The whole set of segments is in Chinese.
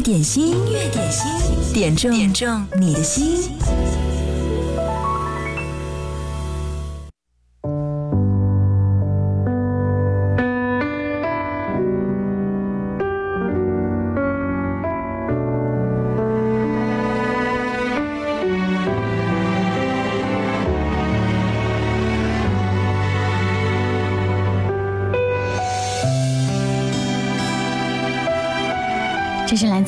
点心，音乐点心，点中点中你的心。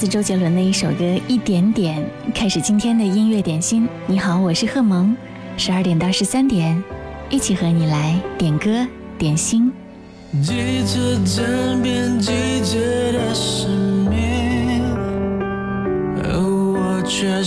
自周杰伦的一首歌《一点点》，开始今天的音乐点心。你好，我是贺萌，十二点到十三点，一起和你来点歌点心。几次枕边季节的失眠，而我却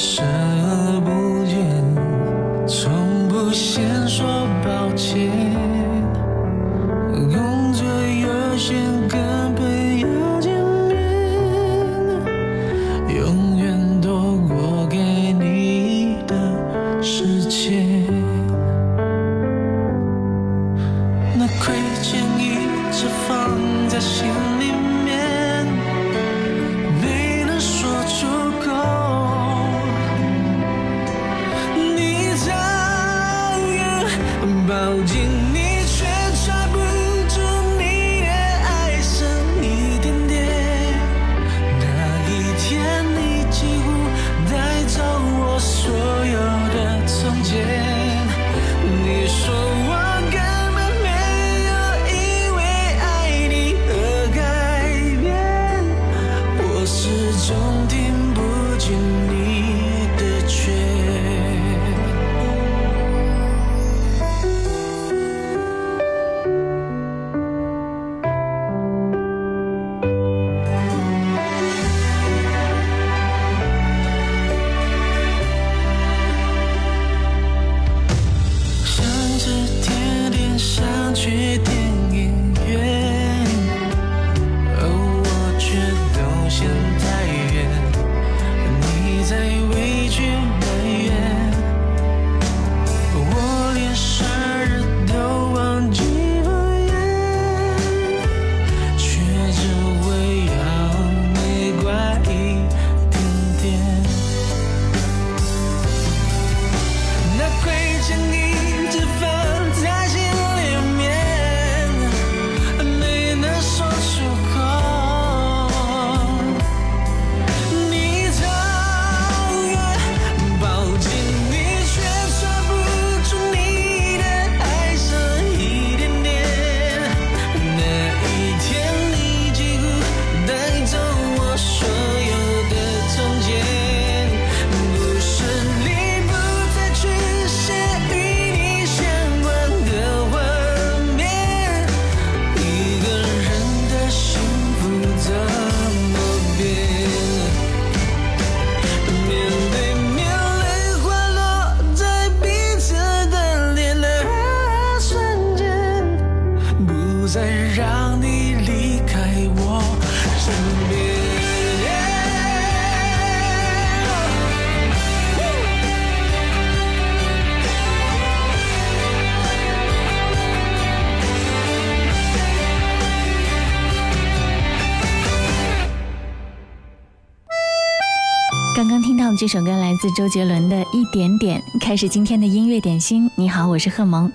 这首歌来自周杰伦的《一点点》，开始今天的音乐点心。你好，我是贺萌。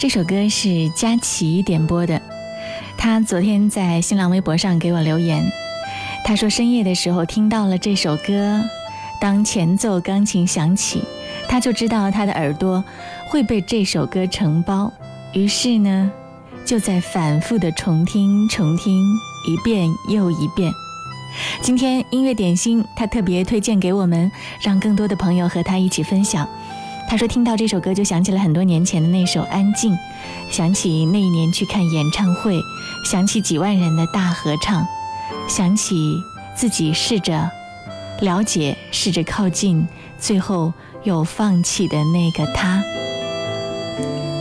这首歌是佳琪点播的，他昨天在新浪微博上给我留言，他说深夜的时候听到了这首歌，当前奏钢琴响起，他就知道他的耳朵会被这首歌承包，于是呢，就在反复的重听、重听一遍又一遍。今天音乐点心，他特别推荐给我们，让更多的朋友和他一起分享。他说听到这首歌就想起了很多年前的那首《安静》，想起那一年去看演唱会，想起几万人的大合唱，想起自己试着了解、试着靠近，最后又放弃的那个他。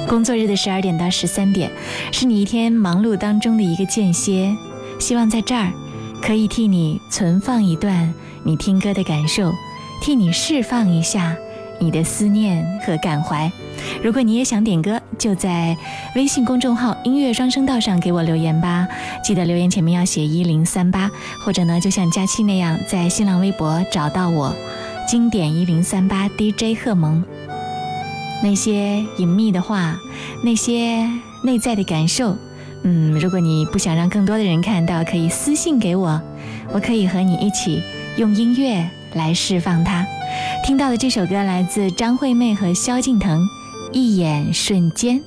工作日的十二点到十三点，是你一天忙碌当中的一个间歇，希望在这儿。可以替你存放一段你听歌的感受，替你释放一下你的思念和感怀。如果你也想点歌，就在微信公众号“音乐双声道”上给我留言吧。记得留言前面要写一零三八，或者呢，就像佳期那样，在新浪微博找到我，经典一零三八 DJ 贺蒙。那些隐秘的话，那些内在的感受，嗯，如果你不想让更多的人看到，可以私信给我，我可以和你一起用音乐来释放它。听到的这首歌来自张惠妹和萧敬腾，《一眼瞬间》。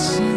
在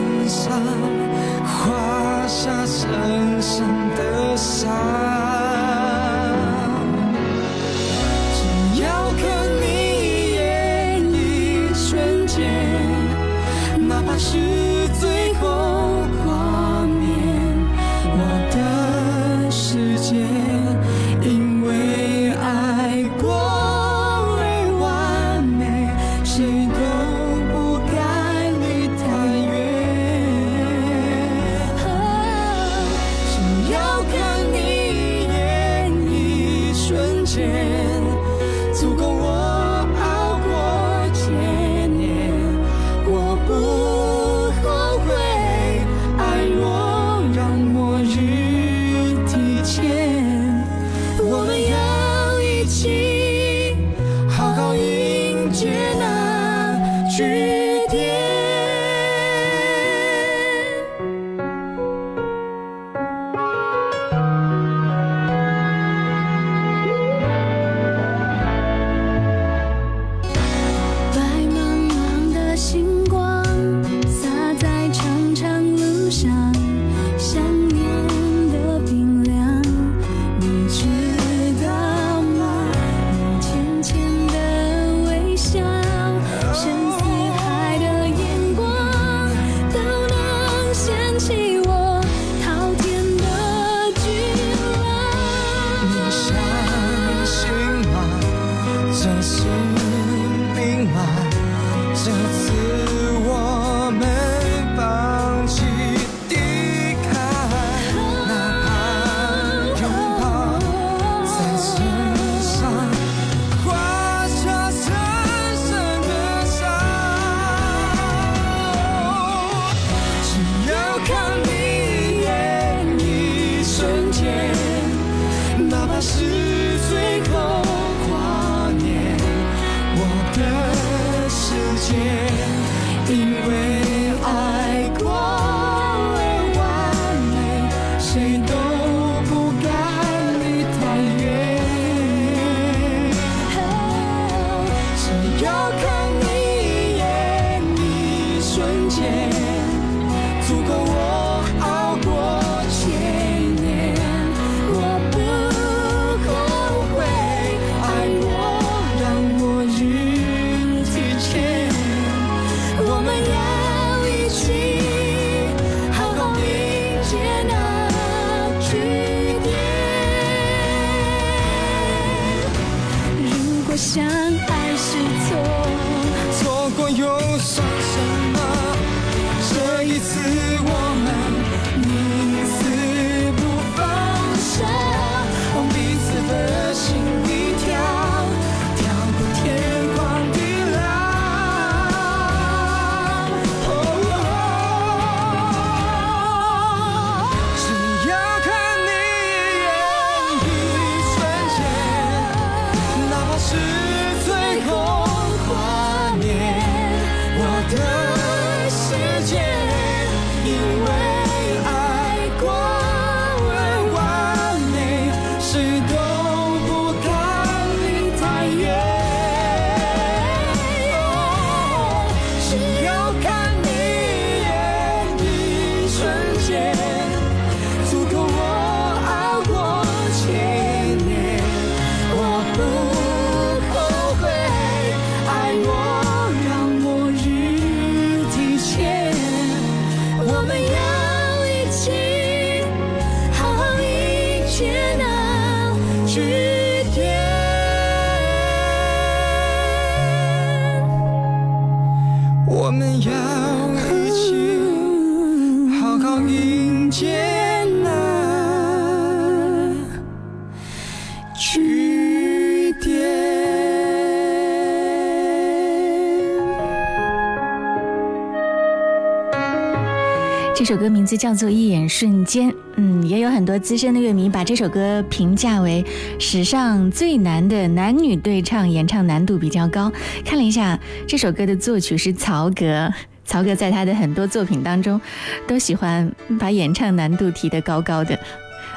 首歌名字叫做《一眼瞬间》，嗯，也有很多资深的乐迷把这首歌评价为史上最难的男女对唱，演唱难度比较高。看了一下，这首歌的作曲是曹格，曹格在他的很多作品当中都喜欢把演唱难度提得高高的。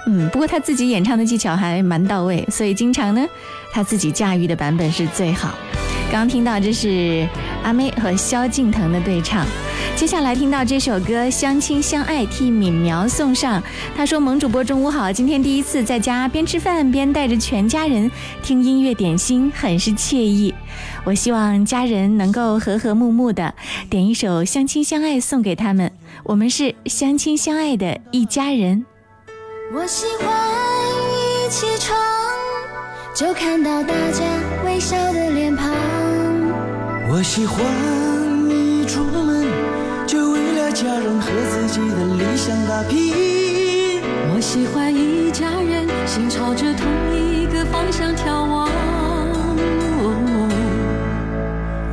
嗯，不过他自己演唱的技巧还蛮到位，所以经常呢，他自己驾驭的版本是最好。刚刚听到这是阿妹和萧敬腾的对唱。接下来听到这首歌《相亲相爱》，替敏苗送上。他说：“萌主播中午好，今天第一次在家边吃饭边带着全家人听音乐点心，很是惬意。我希望家人能够和和睦睦的，点一首《相亲相爱》送给他们。我们是相亲相爱的一家人。我喜欢一起床就看到大家微笑的脸庞。我喜欢家人和自己的理想打拼。我喜欢一家人心朝着同一个方向眺望。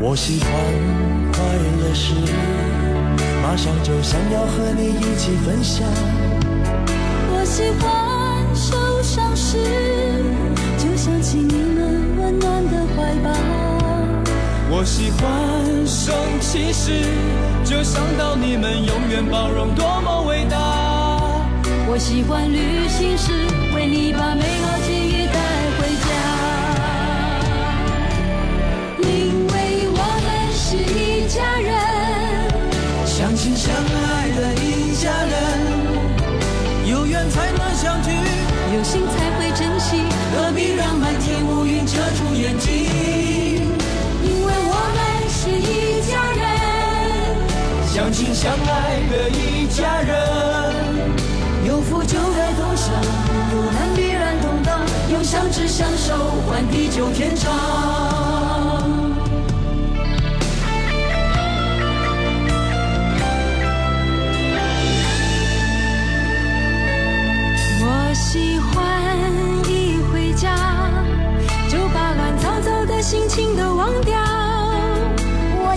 我喜欢快乐时，马上就想要和你一起分享。我喜欢受伤时，就想起你们温暖的怀抱。我喜欢生气时，就想到你们永远包容，多么伟大。我喜欢旅行时，为你把美好记忆带回家。因为我们是一家人，相亲相爱的一家人，有缘才能相聚，有心才会珍惜。何必让满天乌云遮住眼睛？是一家人，相亲相爱的一家人，有福就该同享，有难必然同当，用相知相守换地久天长。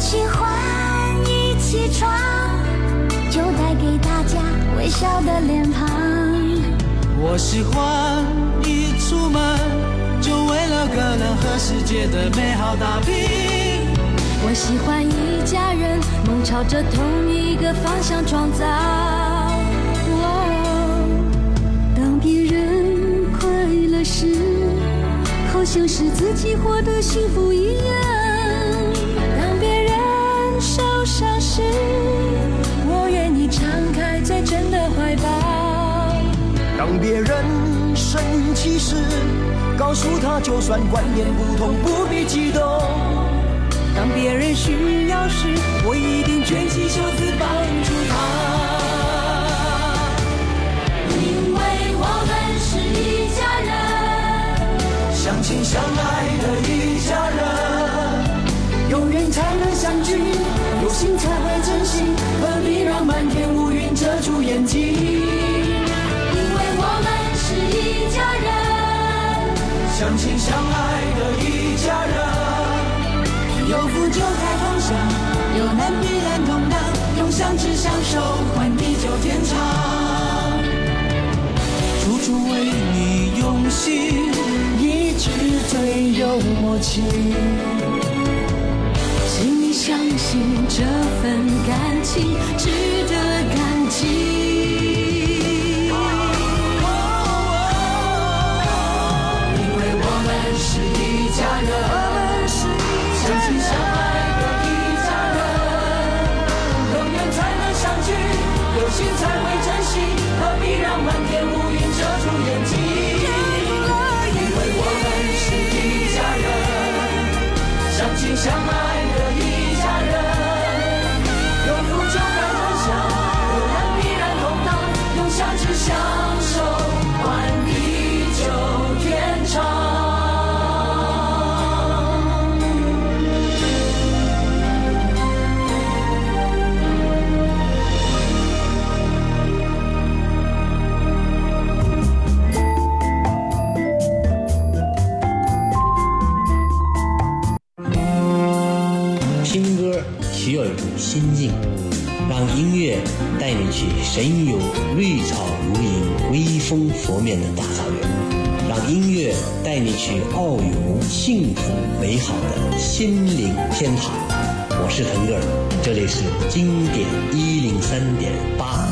喜欢一起床就带给大家微笑的脸庞。我喜欢一出门就为了个人和世界的美好打拼。我喜欢一家人梦朝着同一个方向创造。哦当别人快乐时，好像是自己获得幸福一样。怀抱。当别人生气时，告诉他就算观念不同，不必激动。当别人需要时，我一定卷起袖子帮助他。相亲相爱的一家人，有福就该同享，有难必然同当，用相知相守换地久天长。处处为你用心，一直最有默契。请你相信这份感情值得感激。一家人，相亲相爱的一家人，有缘才能相聚，有心才会珍惜，何必让满天乌云遮住眼睛？因为我们是一家人，相亲相爱神游绿草如茵、微风拂面的大草原，让音乐带你去遨游幸福美好的心灵天堂。我是腾格尔，这里是经典一零三点八。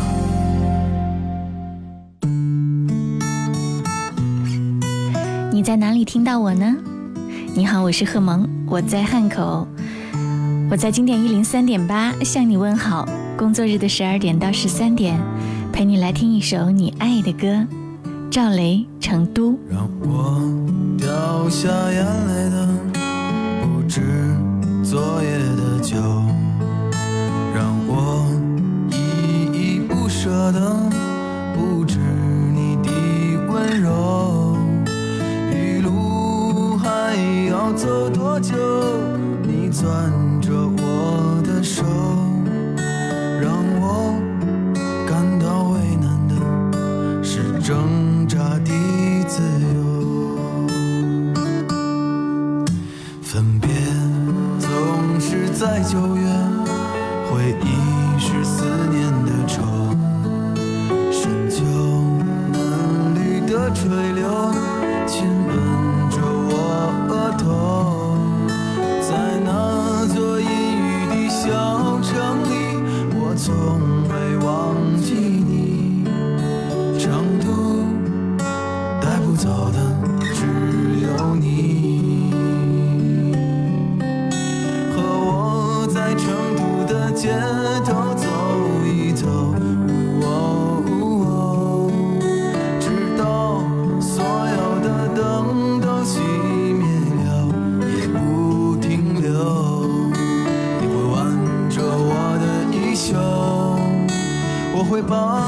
你在哪里听到我呢？你好，我是贺萌，我在汉口，我在经典一零三点八向你问好。工作日的十二点到十三点，陪你来听一首你爱的歌。赵雷，《成都》。让我掉下眼泪的不止昨夜的酒，让我依依不舍的不止你的温柔。一路还要走多久？你攥着我的手，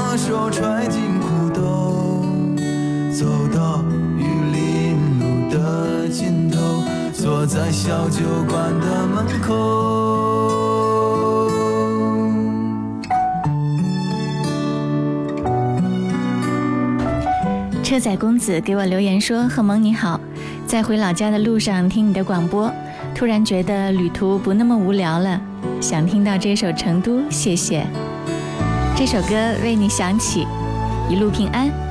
把手揣进裤兜。走到玉林路的尽头，坐在小酒馆的门口。车载公子给我留言说：“贺萌你好，在回老家的路上听你的广播，突然觉得旅途不那么无聊了，想听到这首《成都》，谢谢。这首歌为你响起，一路平安。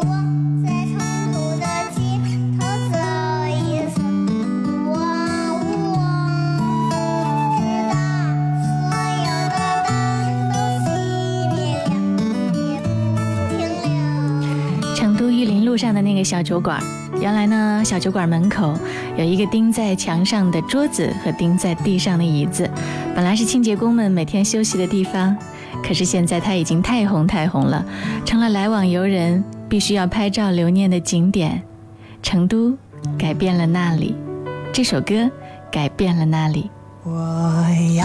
我在成都的街头走，也。成都玉林路上的那个小酒馆，原来呢，小酒馆门口有一个钉在墙上的桌子和钉在地上的椅子，本来是清洁工们每天休息的地方，可是现在它已经太红太红了，成了来往游人。必须要拍照留念的景点。成都改变了那里，这首歌改变了那里。我要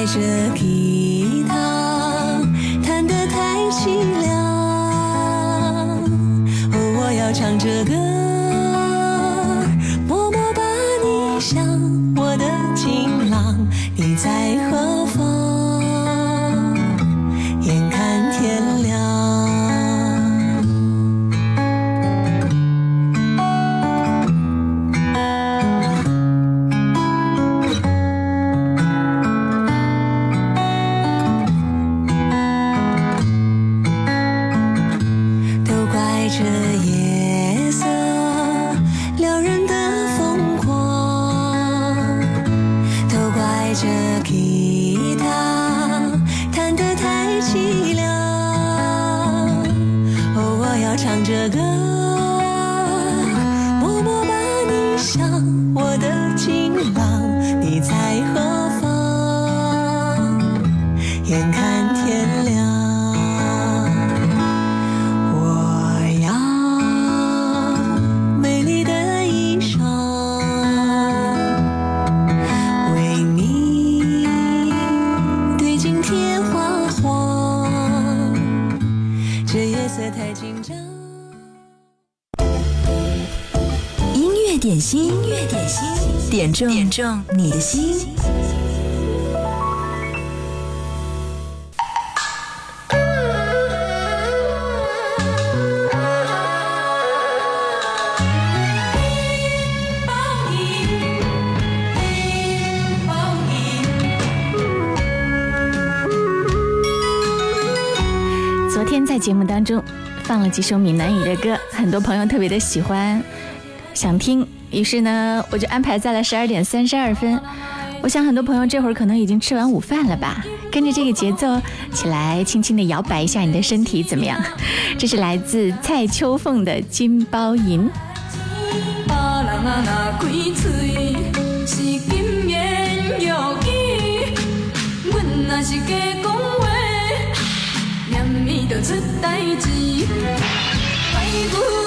在这里音乐点心，音乐点心，点中点中你的心。节目当中放了几首闽南语的歌，很多朋友特别的喜欢，想听，于是呢，我就安排在了十二点三十二分。我想很多朋友这会儿可能已经吃完午饭了吧，跟着这个节奏起来，轻轻的摇摆一下你的身体，怎么样？这是来自蔡秋凤的《金包银》。出代志。怪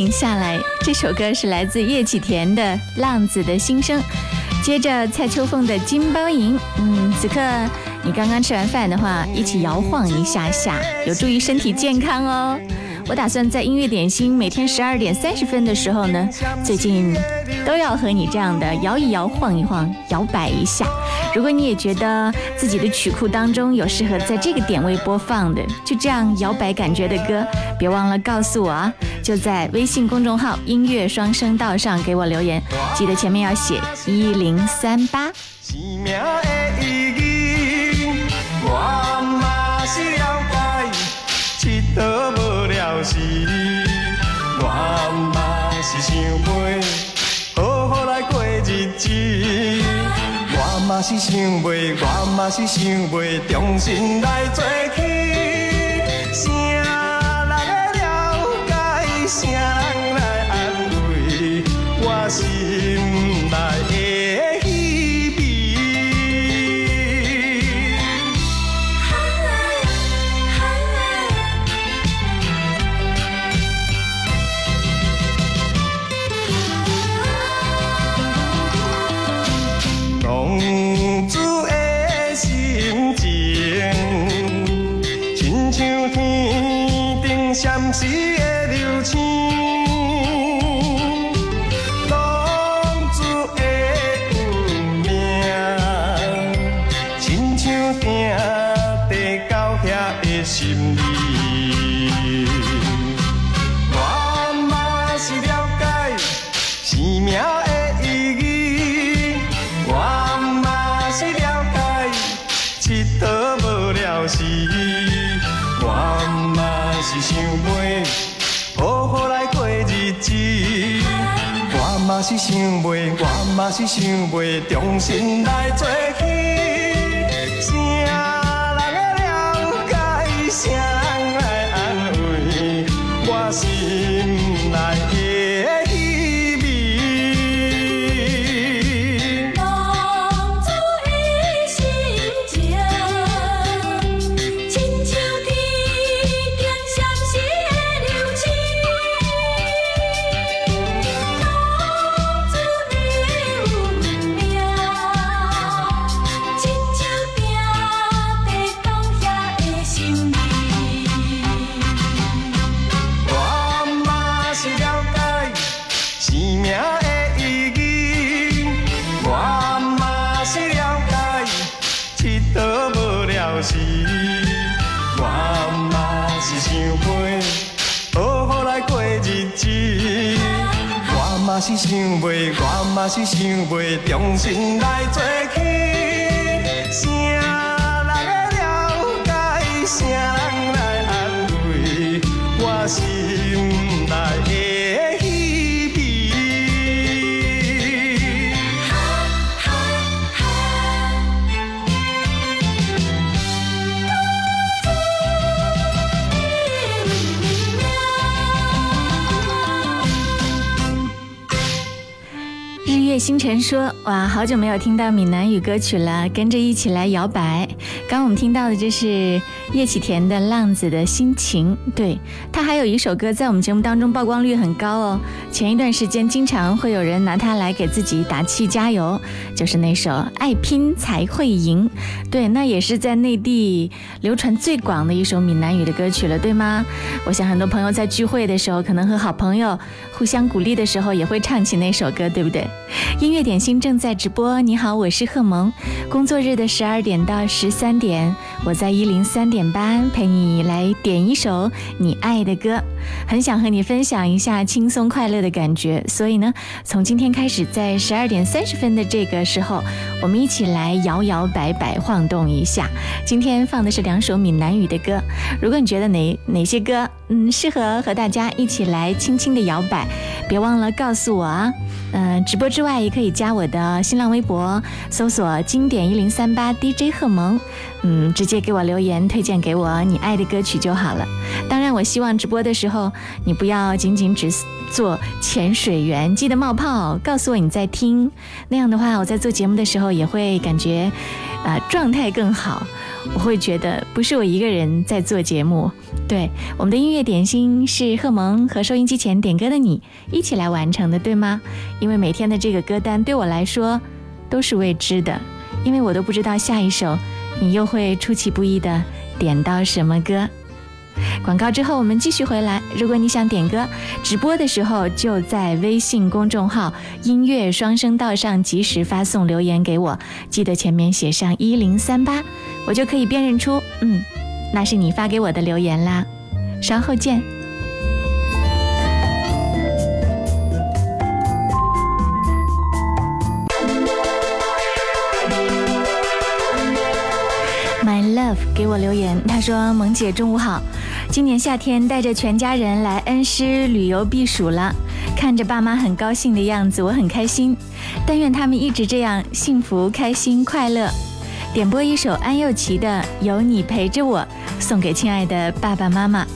停下来。这首歌是来自叶启田的《浪子的心声》，接着蔡秋凤的《金包银》。嗯，此刻你刚刚吃完饭的话，一起摇晃一下下，有助于身体健康哦。我打算在音乐点心每天十二点三十分的时候呢，最近都要和你这样的摇一摇、晃一晃、摇摆一下。如果你也觉得自己的曲库当中有适合在这个点位播放的，就这样摇摆感觉的歌，别忘了告诉我啊！就在微信公众号“音乐双声道”上给我留言，记得前面要写一零三八。生命的意义，我嘛是了解，佚佗是你，我嘛是想要好好来过日子，我嘛是想要，我嘛是想要重新来做起，啥人会了解，啥像天顶闪烁的流星。是想袂，我嘛是想袂重新来做起，是想袂，我嘛是想袂重新来做起，谁人了解，谁人来安慰我是星辰说：“哇，好久没有听到闽南语歌曲了，跟着一起来摇摆。刚我们听到的就是叶启田的《浪子的心情》，对他还有一首歌在我们节目当中曝光率很高哦。前一段时间经常会有人拿它来给自己打气加油，就是那首《爱拼才会赢》。对，那也是在内地流传最广的一首闽南语的歌曲了，对吗？我想很多朋友在聚会的时候，可能和好朋友互相鼓励的时候，也会唱起那首歌，对不对？音乐点心正在直播。你好，我是贺萌。工作日的十二点到十三点，我在一零三点点吧陪你来点一首你爱的歌。很想和你分享一下轻松快乐的感觉，所以呢，从今天开始，在十二点三十分的这个时候，我们一起来摇摇摆摆晃动一下。今天放的是两首闽南语的歌，如果你觉得哪哪些歌嗯适合和大家一起来轻轻的摇摆，别忘了告诉我啊。嗯、直播之外也可以加我的新浪微博，搜索“经典一零三八 DJ 贺萌”，嗯，直接给我留言，推荐给我你爱的歌曲就好了。当然，我希望直播的时候你不要仅仅只做潜水员，记得冒泡，告诉我你在听。那样的话，我在做节目的时候也会感觉，呃，状态更好。我会觉得不是我一个人在做节目，对，我们的音乐点心是贺萌和收音机前点歌的你一起来完成的，对吗？因为每天的这个歌单对我来说都是未知的，因为我都不知道下一首你又会出其不意的点到什么歌。广告之后，我们继续回来。如果你想点歌，直播的时候就在微信公众号“音乐双声道”上及时发送留言给我，记得前面写上一零三八，我就可以辨认出，嗯，那是你发给我的留言啦。稍后见。My love 给我留言，他说：“萌姐中午好，今年夏天带着全家人来恩施旅游避暑了，看着爸妈很高兴的样子，我很开心。但愿他们一直这样幸福、开心、快乐。”点播一首安又琪的《有你陪着我》，送给亲爱的爸爸妈妈。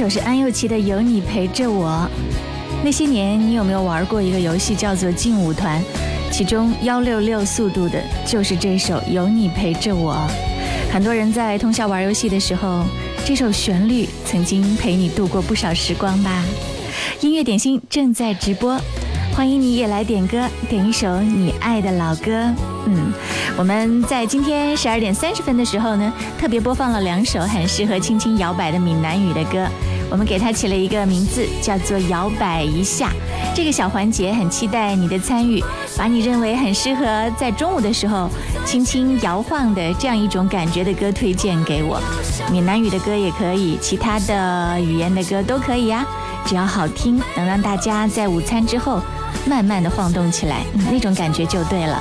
首是安又琪的《有你陪着我》。那些年，你有没有玩过一个游戏叫做劲舞团？其中幺六六速度的就是这首《有你陪着我》。很多人在通宵玩游戏的时候，这首旋律曾经陪你度过不少时光吧。音乐点心正在直播，欢迎你也来点歌，点一首你爱的老歌。嗯，我们在今天十二点三十分的时候呢，特别播放了两首很适合轻轻摇摆的闽南语的歌。我们给它起了一个名字，叫做“摇摆一下”。这个小环节很期待你的参与，把你认为很适合在中午的时候轻轻摇晃的这样一种感觉的歌推荐给我。闽南语的歌也可以，其他的语言的歌都可以呀，只要好听，能让大家在午餐之后慢慢的晃动起来，那种感觉就对了。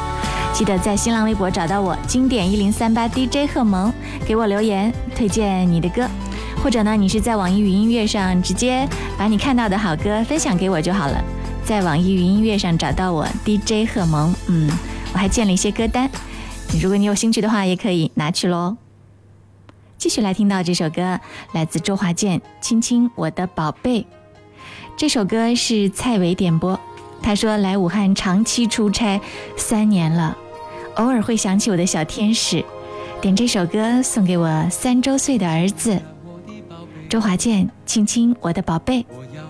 记得在新浪微博找到我，经典一零三八 DJ 贺萌，给我留言推荐你的歌。或者呢，你是在网易云音乐上直接把你看到的好歌分享给我就好了。在网易云音乐上找到我 DJ 贺萌，嗯，我还建了一些歌单，如果你有兴趣的话，也可以拿去喽。继续来听到这首歌，来自周华健《亲亲我的宝贝》。这首歌是蔡伟点播，他说来武汉长期出差三年了，偶尔会想起我的小天使，点这首歌送给我三周岁的儿子。周华健，亲亲我的宝贝。我要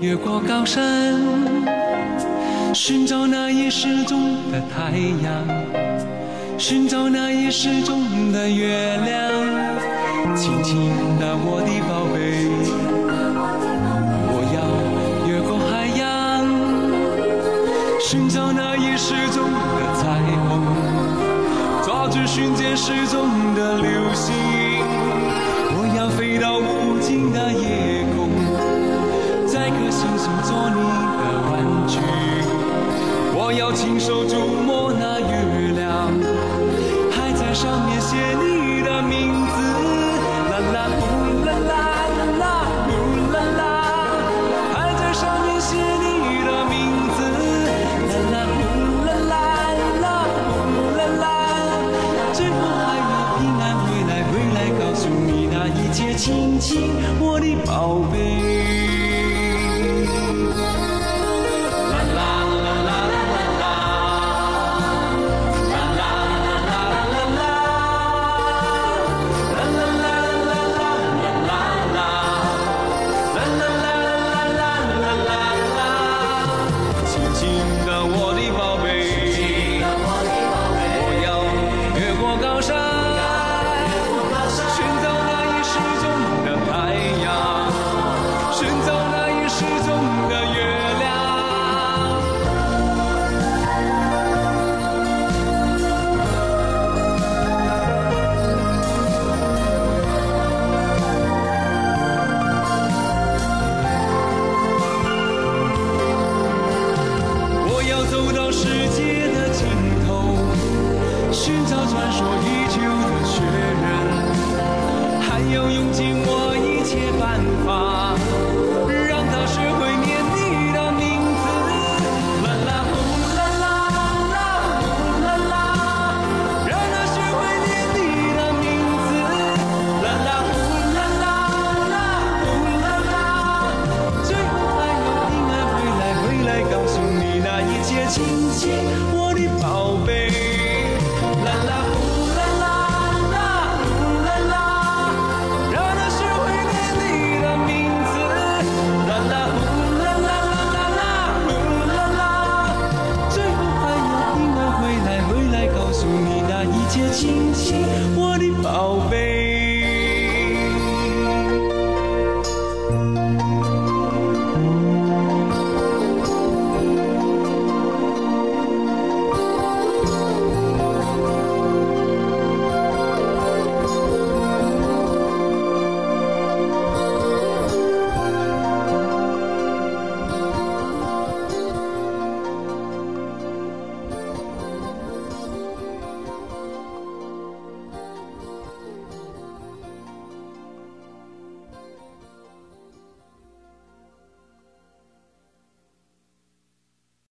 越过高山，寻找那已失踪的太阳，寻找那已失踪的月亮。亲亲的我的宝贝，我要越过海洋，寻找那已失踪的彩虹，抓住瞬间失踪的流星。我要飞到无星的夜空，摘颗星星做你的玩具。我要亲手触摸那月亮，还在上面写你